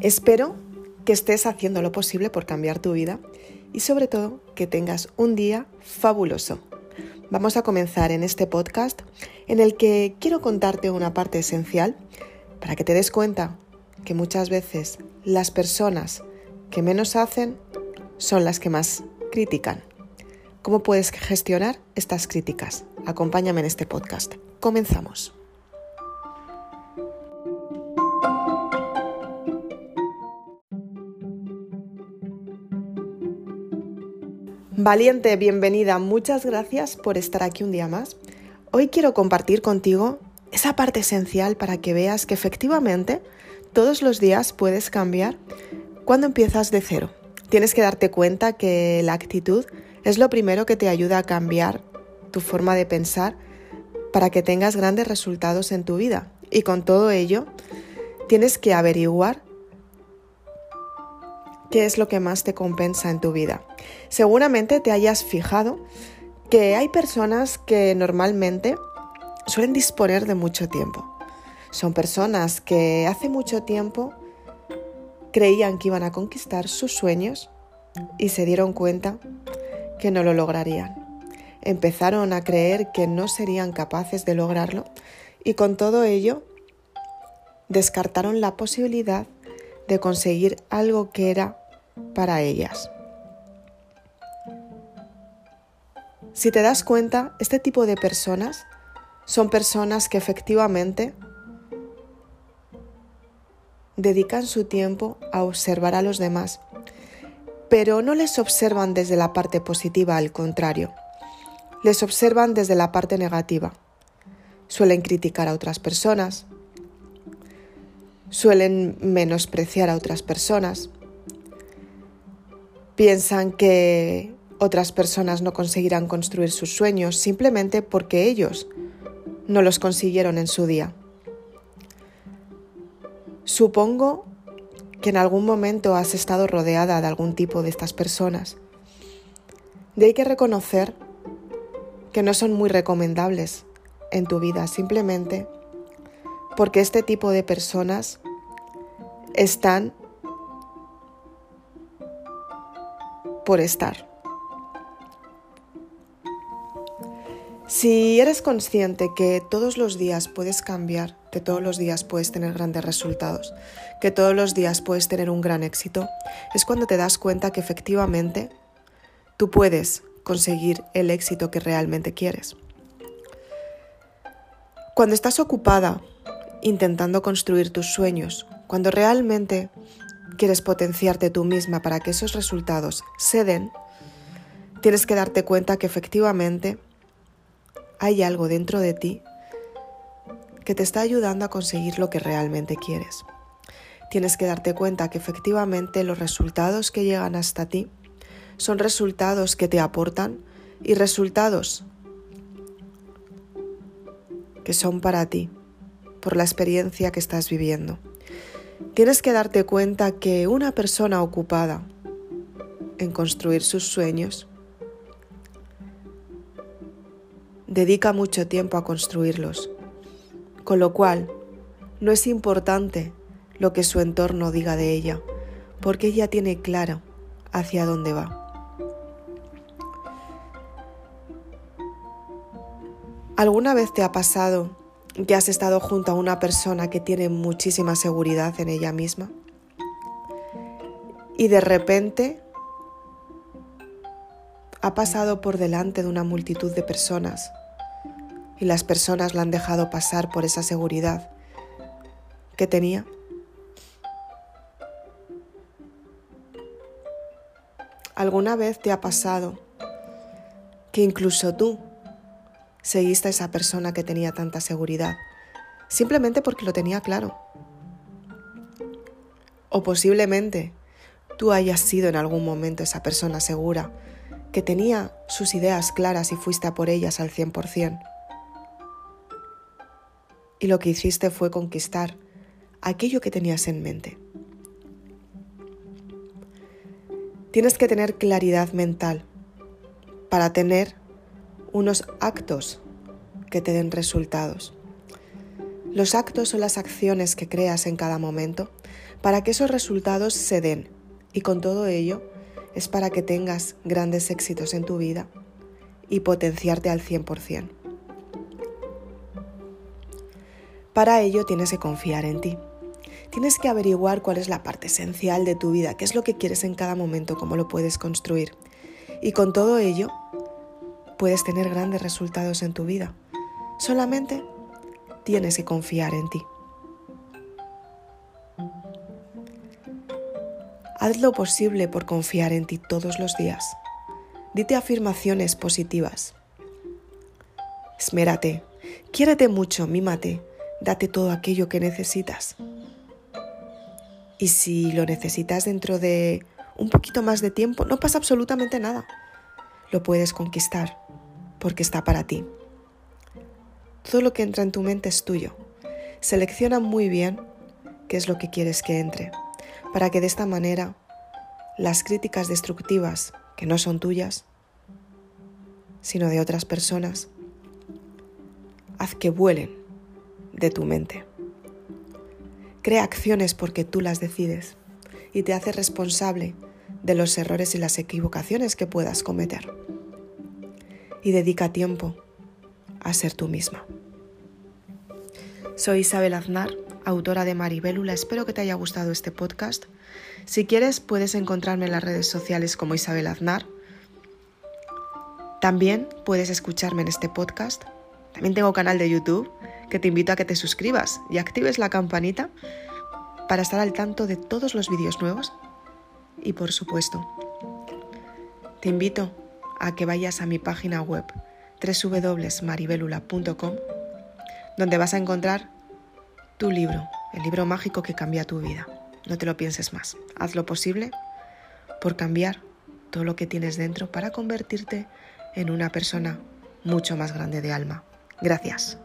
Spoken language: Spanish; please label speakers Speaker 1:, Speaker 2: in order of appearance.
Speaker 1: Espero que estés haciendo lo posible por cambiar tu vida y sobre todo que tengas un día fabuloso. Vamos a comenzar en este podcast en el que quiero contarte una parte esencial para que te des cuenta que muchas veces las personas que menos hacen son las que más critican. ¿Cómo puedes gestionar estas críticas? Acompáñame en este podcast. Comenzamos. Valiente, bienvenida. Muchas gracias por estar aquí un día más. Hoy quiero compartir contigo esa parte esencial para que veas que efectivamente todos los días puedes cambiar cuando empiezas de cero. Tienes que darte cuenta que la actitud es lo primero que te ayuda a cambiar tu forma de pensar para que tengas grandes resultados en tu vida. Y con todo ello, tienes que averiguar qué es lo que más te compensa en tu vida. Seguramente te hayas fijado que hay personas que normalmente suelen disponer de mucho tiempo. Son personas que hace mucho tiempo creían que iban a conquistar sus sueños y se dieron cuenta que no lo lograrían. Empezaron a creer que no serían capaces de lograrlo y con todo ello descartaron la posibilidad de conseguir algo que era para ellas. Si te das cuenta, este tipo de personas son personas que efectivamente dedican su tiempo a observar a los demás, pero no les observan desde la parte positiva, al contrario, les observan desde la parte negativa. Suelen criticar a otras personas, suelen menospreciar a otras personas, Piensan que otras personas no conseguirán construir sus sueños simplemente porque ellos no los consiguieron en su día. Supongo que en algún momento has estado rodeada de algún tipo de estas personas. De ahí que reconocer que no son muy recomendables en tu vida, simplemente porque este tipo de personas están por estar. Si eres consciente que todos los días puedes cambiar, que todos los días puedes tener grandes resultados, que todos los días puedes tener un gran éxito, es cuando te das cuenta que efectivamente tú puedes conseguir el éxito que realmente quieres. Cuando estás ocupada intentando construir tus sueños, cuando realmente quieres potenciarte tú misma para que esos resultados se den, tienes que darte cuenta que efectivamente hay algo dentro de ti que te está ayudando a conseguir lo que realmente quieres. Tienes que darte cuenta que efectivamente los resultados que llegan hasta ti son resultados que te aportan y resultados que son para ti, por la experiencia que estás viviendo. Tienes que darte cuenta que una persona ocupada en construir sus sueños dedica mucho tiempo a construirlos, con lo cual no es importante lo que su entorno diga de ella, porque ella tiene claro hacia dónde va. ¿Alguna vez te ha pasado que has estado junto a una persona que tiene muchísima seguridad en ella misma y de repente ha pasado por delante de una multitud de personas y las personas la han dejado pasar por esa seguridad que tenía. ¿Alguna vez te ha pasado que incluso tú seguiste a esa persona que tenía tanta seguridad, simplemente porque lo tenía claro. O posiblemente tú hayas sido en algún momento esa persona segura, que tenía sus ideas claras y fuiste a por ellas al 100%. Y lo que hiciste fue conquistar aquello que tenías en mente. Tienes que tener claridad mental para tener unos actos que te den resultados. Los actos o las acciones que creas en cada momento para que esos resultados se den y con todo ello es para que tengas grandes éxitos en tu vida y potenciarte al 100%. Para ello tienes que confiar en ti. Tienes que averiguar cuál es la parte esencial de tu vida, qué es lo que quieres en cada momento, cómo lo puedes construir. Y con todo ello puedes tener grandes resultados en tu vida. Solamente tienes que confiar en ti. Haz lo posible por confiar en ti todos los días. Dite afirmaciones positivas. Esmérate, quiérete mucho, mímate, date todo aquello que necesitas. Y si lo necesitas dentro de un poquito más de tiempo, no pasa absolutamente nada. Lo puedes conquistar porque está para ti. Todo lo que entra en tu mente es tuyo. Selecciona muy bien qué es lo que quieres que entre, para que de esta manera las críticas destructivas, que no son tuyas, sino de otras personas, haz que vuelen de tu mente. Crea acciones porque tú las decides y te hace responsable de los errores y las equivocaciones que puedas cometer. Y dedica tiempo a ser tú misma. Soy Isabel Aznar, autora de Maribélula. Espero que te haya gustado este podcast. Si quieres, puedes encontrarme en las redes sociales como Isabel Aznar. También puedes escucharme en este podcast. También tengo canal de YouTube que te invito a que te suscribas y actives la campanita para estar al tanto de todos los vídeos nuevos. Y por supuesto, te invito a que vayas a mi página web www.maribelula.com donde vas a encontrar tu libro, el libro mágico que cambia tu vida. No te lo pienses más. Haz lo posible por cambiar todo lo que tienes dentro para convertirte en una persona mucho más grande de alma. Gracias.